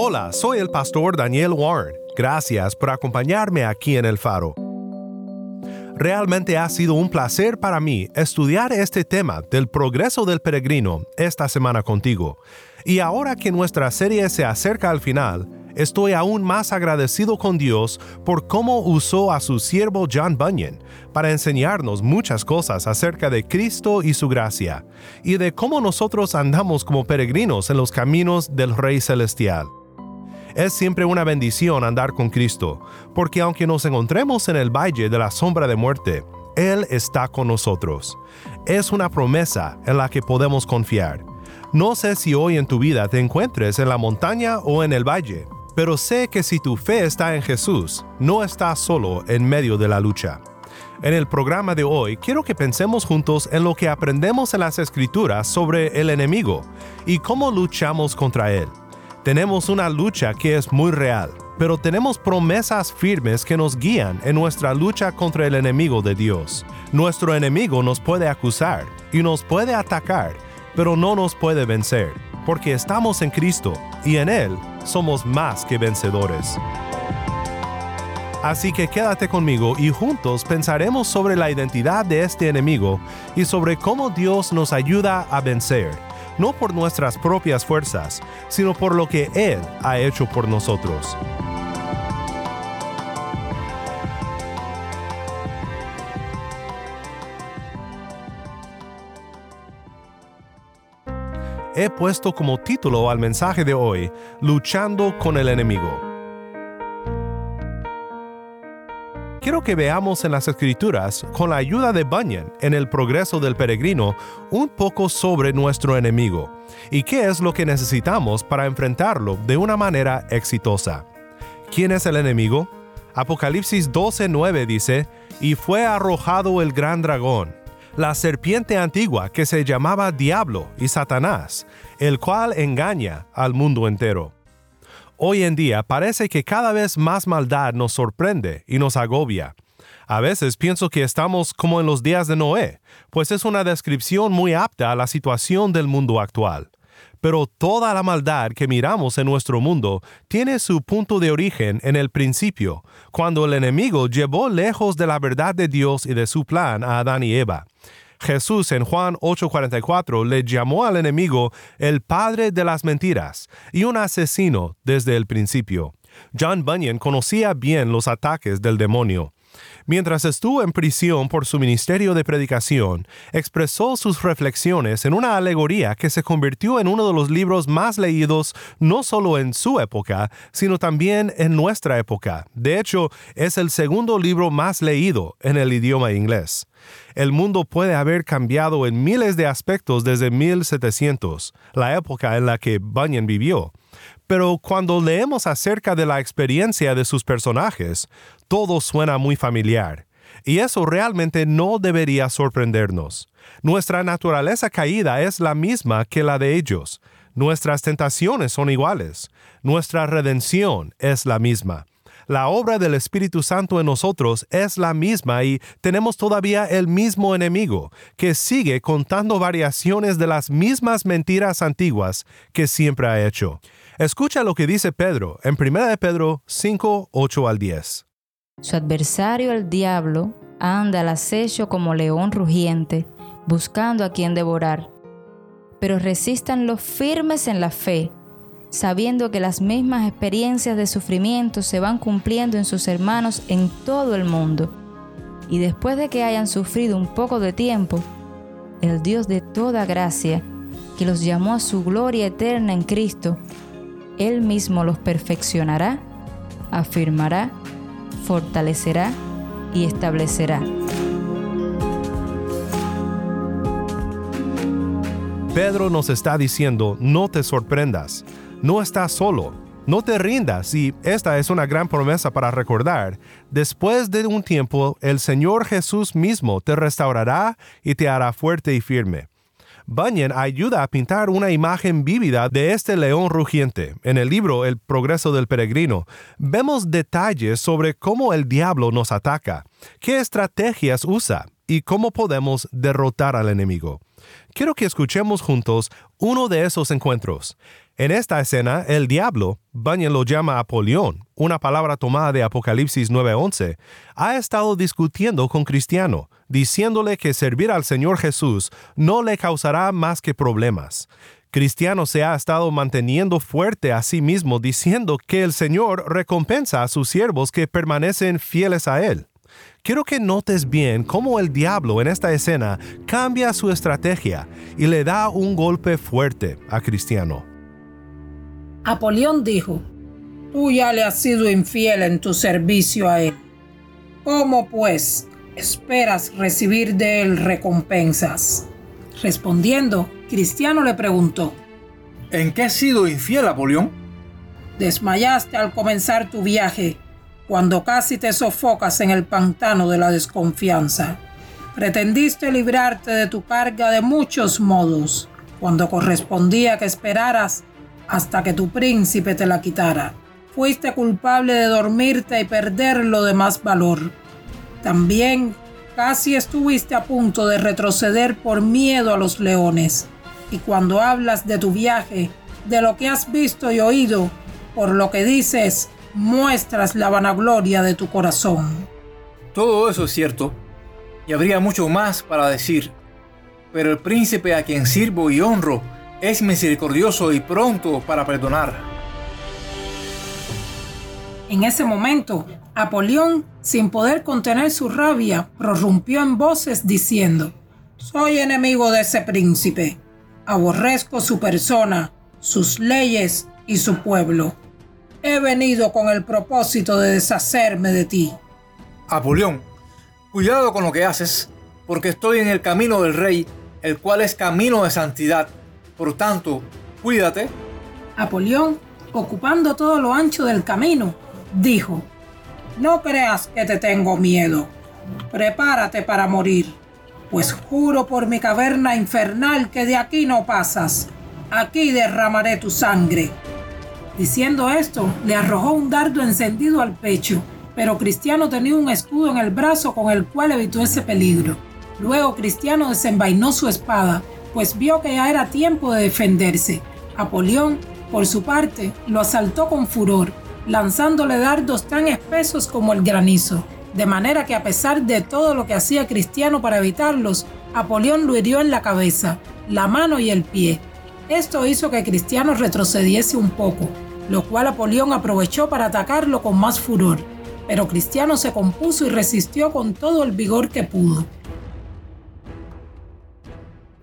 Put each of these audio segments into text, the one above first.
Hola, soy el pastor Daniel Warren. Gracias por acompañarme aquí en El Faro. Realmente ha sido un placer para mí estudiar este tema del progreso del peregrino esta semana contigo. Y ahora que nuestra serie se acerca al final, estoy aún más agradecido con Dios por cómo usó a su siervo John Bunyan para enseñarnos muchas cosas acerca de Cristo y su gracia, y de cómo nosotros andamos como peregrinos en los caminos del Rey Celestial. Es siempre una bendición andar con Cristo, porque aunque nos encontremos en el valle de la sombra de muerte, Él está con nosotros. Es una promesa en la que podemos confiar. No sé si hoy en tu vida te encuentres en la montaña o en el valle, pero sé que si tu fe está en Jesús, no estás solo en medio de la lucha. En el programa de hoy quiero que pensemos juntos en lo que aprendemos en las escrituras sobre el enemigo y cómo luchamos contra él. Tenemos una lucha que es muy real, pero tenemos promesas firmes que nos guían en nuestra lucha contra el enemigo de Dios. Nuestro enemigo nos puede acusar y nos puede atacar, pero no nos puede vencer, porque estamos en Cristo y en Él somos más que vencedores. Así que quédate conmigo y juntos pensaremos sobre la identidad de este enemigo y sobre cómo Dios nos ayuda a vencer no por nuestras propias fuerzas, sino por lo que Él ha hecho por nosotros. He puesto como título al mensaje de hoy, Luchando con el enemigo. Quiero que veamos en las escrituras, con la ayuda de Bunyan en el progreso del peregrino, un poco sobre nuestro enemigo y qué es lo que necesitamos para enfrentarlo de una manera exitosa. ¿Quién es el enemigo? Apocalipsis 12:9 dice, y fue arrojado el gran dragón, la serpiente antigua que se llamaba Diablo y Satanás, el cual engaña al mundo entero. Hoy en día parece que cada vez más maldad nos sorprende y nos agobia. A veces pienso que estamos como en los días de Noé, pues es una descripción muy apta a la situación del mundo actual. Pero toda la maldad que miramos en nuestro mundo tiene su punto de origen en el principio, cuando el enemigo llevó lejos de la verdad de Dios y de su plan a Adán y Eva. Jesús en Juan 8:44 le llamó al enemigo el padre de las mentiras y un asesino desde el principio. John Bunyan conocía bien los ataques del demonio. Mientras estuvo en prisión por su ministerio de predicación, expresó sus reflexiones en una alegoría que se convirtió en uno de los libros más leídos no solo en su época, sino también en nuestra época. De hecho, es el segundo libro más leído en el idioma inglés. El mundo puede haber cambiado en miles de aspectos desde 1700, la época en la que Bunyan vivió. Pero cuando leemos acerca de la experiencia de sus personajes, todo suena muy familiar. Y eso realmente no debería sorprendernos. Nuestra naturaleza caída es la misma que la de ellos. Nuestras tentaciones son iguales. Nuestra redención es la misma la obra del Espíritu Santo en nosotros es la misma y tenemos todavía el mismo enemigo, que sigue contando variaciones de las mismas mentiras antiguas que siempre ha hecho. Escucha lo que dice Pedro en 1 de Pedro 5, 8 al 10. Su adversario el diablo anda al acecho como león rugiente, buscando a quien devorar. Pero resistan los firmes en la fe, sabiendo que las mismas experiencias de sufrimiento se van cumpliendo en sus hermanos en todo el mundo. Y después de que hayan sufrido un poco de tiempo, el Dios de toda gracia, que los llamó a su gloria eterna en Cristo, Él mismo los perfeccionará, afirmará, fortalecerá y establecerá. Pedro nos está diciendo, no te sorprendas, no estás solo, no te rindas y esta es una gran promesa para recordar. Después de un tiempo, el Señor Jesús mismo te restaurará y te hará fuerte y firme. Bunyan ayuda a pintar una imagen vívida de este león rugiente. En el libro El progreso del peregrino, vemos detalles sobre cómo el diablo nos ataca, qué estrategias usa y cómo podemos derrotar al enemigo. Quiero que escuchemos juntos uno de esos encuentros. En esta escena, el diablo, Bunyan lo llama Apolión, una palabra tomada de Apocalipsis 9:11, ha estado discutiendo con Cristiano, diciéndole que servir al Señor Jesús no le causará más que problemas. Cristiano se ha estado manteniendo fuerte a sí mismo diciendo que el Señor recompensa a sus siervos que permanecen fieles a Él. Quiero que notes bien cómo el diablo en esta escena cambia su estrategia y le da un golpe fuerte a Cristiano. Apolión dijo, Tú ya le has sido infiel en tu servicio a él. ¿Cómo pues esperas recibir de él recompensas? Respondiendo, Cristiano le preguntó, ¿En qué has sido infiel, Apolión? Desmayaste al comenzar tu viaje, cuando casi te sofocas en el pantano de la desconfianza. Pretendiste librarte de tu carga de muchos modos, cuando correspondía que esperaras hasta que tu príncipe te la quitara. Fuiste culpable de dormirte y perder lo de más valor. También casi estuviste a punto de retroceder por miedo a los leones. Y cuando hablas de tu viaje, de lo que has visto y oído, por lo que dices, muestras la vanagloria de tu corazón. Todo eso es cierto, y habría mucho más para decir, pero el príncipe a quien sirvo y honro es misericordioso y pronto para perdonar. En ese momento, Apolión, sin poder contener su rabia, prorrumpió en voces diciendo, Soy enemigo de ese príncipe, aborrezco su persona, sus leyes y su pueblo. He venido con el propósito de deshacerme de ti. Apolión, cuidado con lo que haces, porque estoy en el camino del rey, el cual es camino de santidad. Por tanto, cuídate. Apolión, ocupando todo lo ancho del camino, dijo, No creas que te tengo miedo. Prepárate para morir, pues juro por mi caverna infernal que de aquí no pasas. Aquí derramaré tu sangre. Diciendo esto, le arrojó un dardo encendido al pecho, pero Cristiano tenía un escudo en el brazo con el cual evitó ese peligro. Luego Cristiano desenvainó su espada pues vio que ya era tiempo de defenderse. Apolión, por su parte, lo asaltó con furor, lanzándole dardos tan espesos como el granizo, de manera que a pesar de todo lo que hacía Cristiano para evitarlos, Apolión lo hirió en la cabeza, la mano y el pie. Esto hizo que Cristiano retrocediese un poco, lo cual Apolión aprovechó para atacarlo con más furor, pero Cristiano se compuso y resistió con todo el vigor que pudo.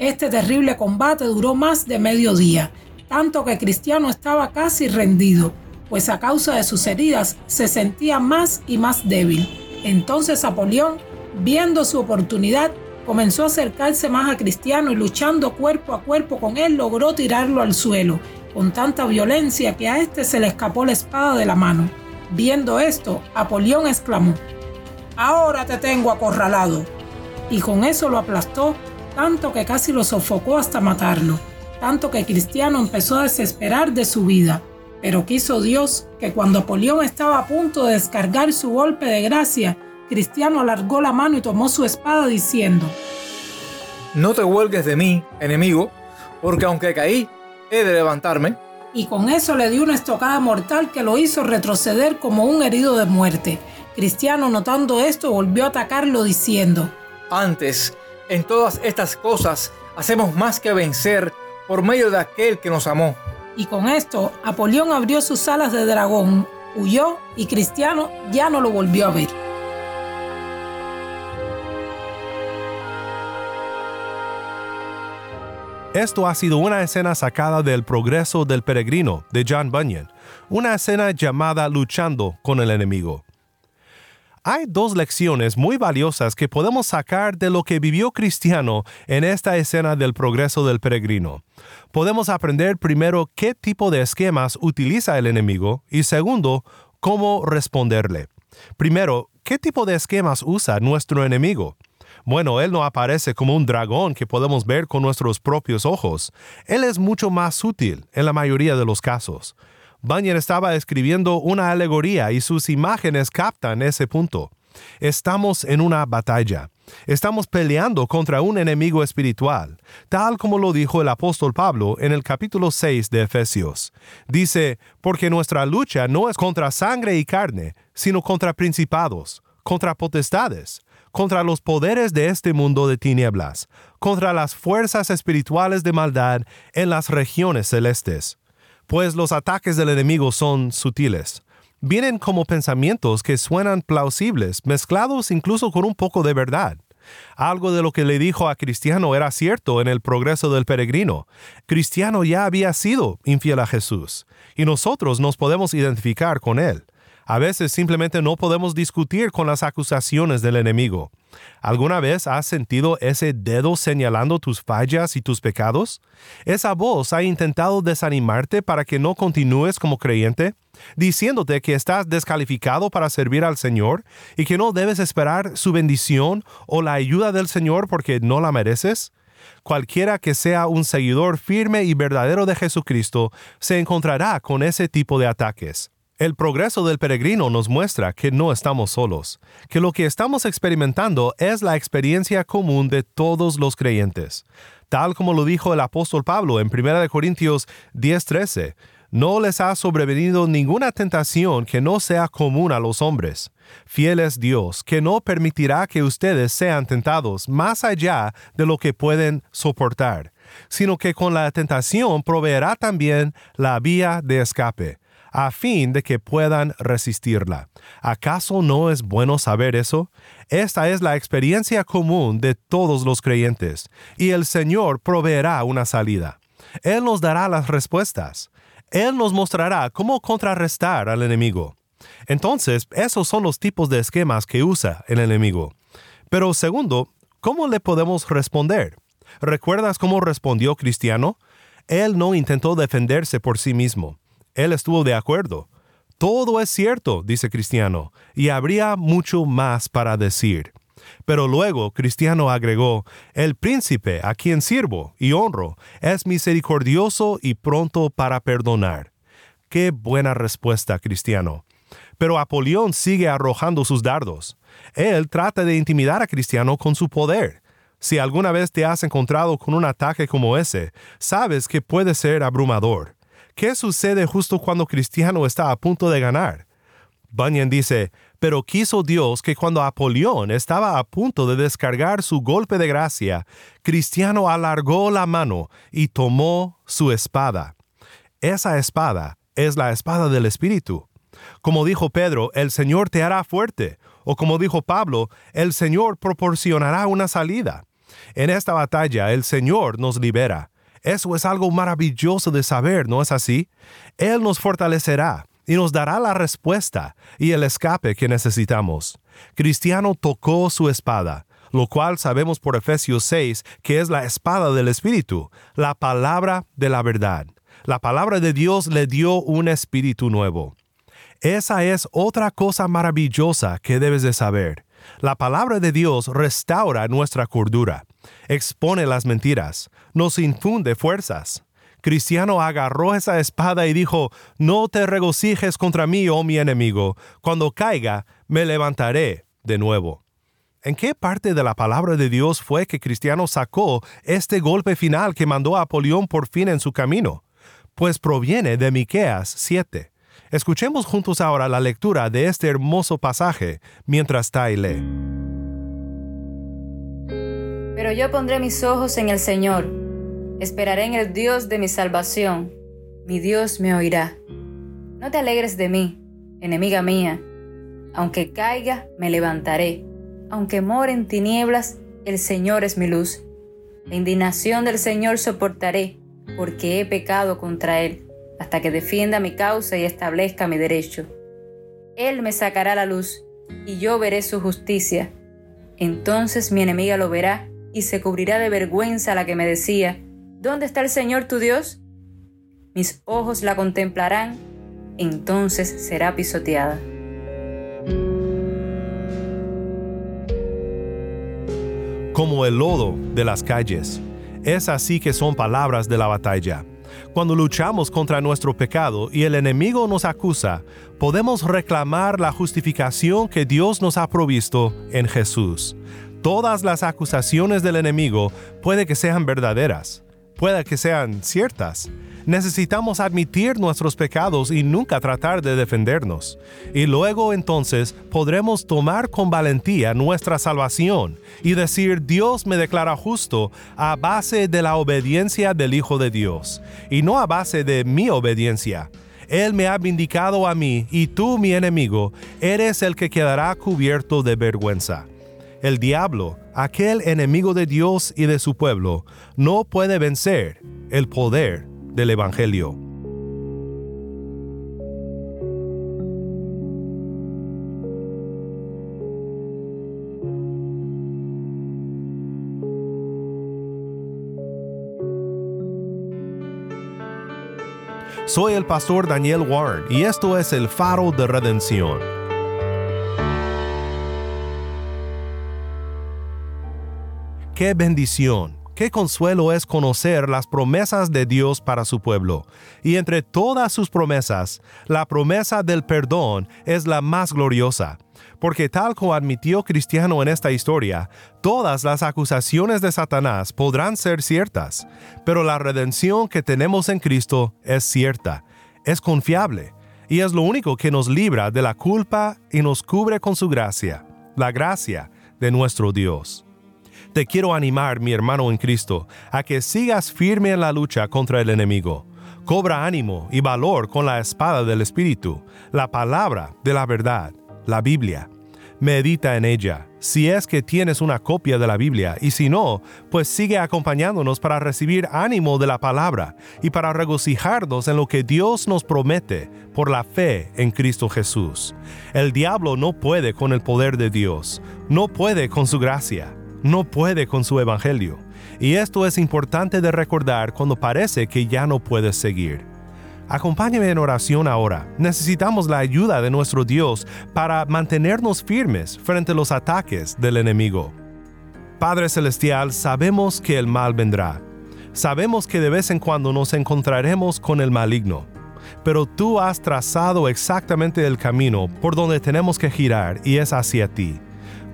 Este terrible combate duró más de medio día, tanto que Cristiano estaba casi rendido, pues a causa de sus heridas se sentía más y más débil. Entonces Apolión, viendo su oportunidad, comenzó a acercarse más a Cristiano y luchando cuerpo a cuerpo con él logró tirarlo al suelo, con tanta violencia que a este se le escapó la espada de la mano. Viendo esto, Apolión exclamó, Ahora te tengo acorralado. Y con eso lo aplastó tanto que casi lo sofocó hasta matarlo, tanto que Cristiano empezó a desesperar de su vida. Pero quiso Dios que cuando Apolión estaba a punto de descargar su golpe de gracia, Cristiano alargó la mano y tomó su espada diciendo, No te huelgues de mí, enemigo, porque aunque caí, he de levantarme. Y con eso le dio una estocada mortal que lo hizo retroceder como un herido de muerte. Cristiano, notando esto, volvió a atacarlo diciendo, Antes en todas estas cosas hacemos más que vencer por medio de aquel que nos amó. Y con esto, Apolión abrió sus alas de dragón, huyó y Cristiano ya no lo volvió a ver. Esto ha sido una escena sacada del Progreso del Peregrino de John Bunyan, una escena llamada luchando con el enemigo. Hay dos lecciones muy valiosas que podemos sacar de lo que vivió Cristiano en esta escena del progreso del peregrino. Podemos aprender primero qué tipo de esquemas utiliza el enemigo y segundo, cómo responderle. Primero, ¿qué tipo de esquemas usa nuestro enemigo? Bueno, Él no aparece como un dragón que podemos ver con nuestros propios ojos. Él es mucho más sutil en la mayoría de los casos. Bunyan estaba escribiendo una alegoría y sus imágenes captan ese punto. Estamos en una batalla. Estamos peleando contra un enemigo espiritual, tal como lo dijo el apóstol Pablo en el capítulo 6 de Efesios. Dice, porque nuestra lucha no es contra sangre y carne, sino contra principados, contra potestades, contra los poderes de este mundo de tinieblas, contra las fuerzas espirituales de maldad en las regiones celestes pues los ataques del enemigo son sutiles. Vienen como pensamientos que suenan plausibles, mezclados incluso con un poco de verdad. Algo de lo que le dijo a Cristiano era cierto en el progreso del peregrino. Cristiano ya había sido infiel a Jesús, y nosotros nos podemos identificar con él. A veces simplemente no podemos discutir con las acusaciones del enemigo. ¿Alguna vez has sentido ese dedo señalando tus fallas y tus pecados? ¿Esa voz ha intentado desanimarte para que no continúes como creyente, diciéndote que estás descalificado para servir al Señor y que no debes esperar su bendición o la ayuda del Señor porque no la mereces? Cualquiera que sea un seguidor firme y verdadero de Jesucristo se encontrará con ese tipo de ataques. El progreso del peregrino nos muestra que no estamos solos, que lo que estamos experimentando es la experiencia común de todos los creyentes. Tal como lo dijo el apóstol Pablo en 1 Corintios 10:13, no les ha sobrevenido ninguna tentación que no sea común a los hombres. Fiel es Dios, que no permitirá que ustedes sean tentados más allá de lo que pueden soportar, sino que con la tentación proveerá también la vía de escape a fin de que puedan resistirla. ¿Acaso no es bueno saber eso? Esta es la experiencia común de todos los creyentes, y el Señor proveerá una salida. Él nos dará las respuestas. Él nos mostrará cómo contrarrestar al enemigo. Entonces, esos son los tipos de esquemas que usa el enemigo. Pero segundo, ¿cómo le podemos responder? ¿Recuerdas cómo respondió Cristiano? Él no intentó defenderse por sí mismo. Él estuvo de acuerdo. Todo es cierto, dice Cristiano, y habría mucho más para decir. Pero luego Cristiano agregó, el príncipe a quien sirvo y honro es misericordioso y pronto para perdonar. Qué buena respuesta, Cristiano. Pero Apolión sigue arrojando sus dardos. Él trata de intimidar a Cristiano con su poder. Si alguna vez te has encontrado con un ataque como ese, sabes que puede ser abrumador. ¿Qué sucede justo cuando Cristiano está a punto de ganar? Bunyan dice, pero quiso Dios que cuando Apolión estaba a punto de descargar su golpe de gracia, Cristiano alargó la mano y tomó su espada. Esa espada es la espada del Espíritu. Como dijo Pedro, el Señor te hará fuerte, o como dijo Pablo, el Señor proporcionará una salida. En esta batalla el Señor nos libera. Eso es algo maravilloso de saber, ¿no es así? Él nos fortalecerá y nos dará la respuesta y el escape que necesitamos. Cristiano tocó su espada, lo cual sabemos por Efesios 6 que es la espada del Espíritu, la palabra de la verdad. La palabra de Dios le dio un espíritu nuevo. Esa es otra cosa maravillosa que debes de saber. La palabra de Dios restaura nuestra cordura, expone las mentiras, nos infunde fuerzas. Cristiano agarró esa espada y dijo, No te regocijes contra mí, oh mi enemigo, cuando caiga, me levantaré de nuevo. ¿En qué parte de la palabra de Dios fue que Cristiano sacó este golpe final que mandó a Apolión por fin en su camino? Pues proviene de Miqueas 7. Escuchemos juntos ahora la lectura de este hermoso pasaje mientras Tai lee. Pero yo pondré mis ojos en el Señor, esperaré en el Dios de mi salvación, mi Dios me oirá. No te alegres de mí, enemiga mía, aunque caiga, me levantaré, aunque more en tinieblas, el Señor es mi luz. La indignación del Señor soportaré, porque he pecado contra Él hasta que defienda mi causa y establezca mi derecho. Él me sacará la luz, y yo veré su justicia. Entonces mi enemiga lo verá y se cubrirá de vergüenza la que me decía, ¿Dónde está el Señor tu Dios? Mis ojos la contemplarán, entonces será pisoteada. Como el lodo de las calles. Es así que son palabras de la batalla. Cuando luchamos contra nuestro pecado y el enemigo nos acusa, podemos reclamar la justificación que Dios nos ha provisto en Jesús. Todas las acusaciones del enemigo puede que sean verdaderas, puede que sean ciertas. Necesitamos admitir nuestros pecados y nunca tratar de defendernos. Y luego entonces podremos tomar con valentía nuestra salvación y decir Dios me declara justo a base de la obediencia del Hijo de Dios y no a base de mi obediencia. Él me ha vindicado a mí y tú, mi enemigo, eres el que quedará cubierto de vergüenza. El diablo, aquel enemigo de Dios y de su pueblo, no puede vencer el poder del Evangelio. Soy el pastor Daniel Warren y esto es el faro de redención. Qué bendición, qué consuelo es conocer las promesas de Dios para su pueblo. Y entre todas sus promesas, la promesa del perdón es la más gloriosa. Porque tal como admitió Cristiano en esta historia, todas las acusaciones de Satanás podrán ser ciertas, pero la redención que tenemos en Cristo es cierta, es confiable, y es lo único que nos libra de la culpa y nos cubre con su gracia, la gracia de nuestro Dios. Te quiero animar, mi hermano en Cristo, a que sigas firme en la lucha contra el enemigo. Cobra ánimo y valor con la espada del Espíritu, la palabra de la verdad, la Biblia. Medita en ella, si es que tienes una copia de la Biblia, y si no, pues sigue acompañándonos para recibir ánimo de la palabra y para regocijarnos en lo que Dios nos promete por la fe en Cristo Jesús. El diablo no puede con el poder de Dios, no puede con su gracia, no puede con su evangelio. Y esto es importante de recordar cuando parece que ya no puedes seguir. Acompáñame en oración ahora. Necesitamos la ayuda de nuestro Dios para mantenernos firmes frente a los ataques del enemigo. Padre Celestial, sabemos que el mal vendrá. Sabemos que de vez en cuando nos encontraremos con el maligno. Pero tú has trazado exactamente el camino por donde tenemos que girar y es hacia ti.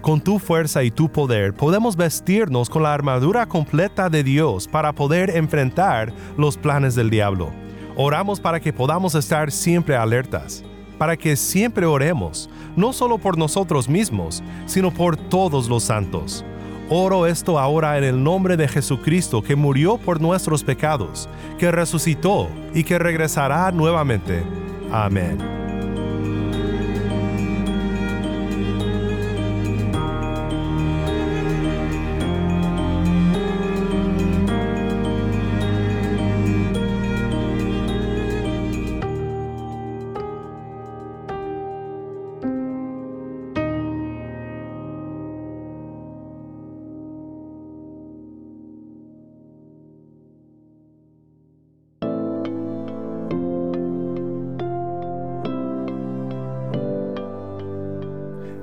Con tu fuerza y tu poder podemos vestirnos con la armadura completa de Dios para poder enfrentar los planes del diablo. Oramos para que podamos estar siempre alertas, para que siempre oremos, no solo por nosotros mismos, sino por todos los santos. Oro esto ahora en el nombre de Jesucristo que murió por nuestros pecados, que resucitó y que regresará nuevamente. Amén.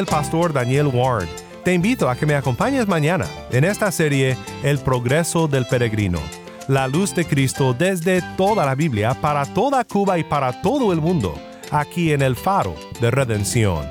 El pastor Daniel Warren. Te invito a que me acompañes mañana en esta serie El progreso del peregrino. La luz de Cristo desde toda la Biblia para toda Cuba y para todo el mundo, aquí en el faro de redención.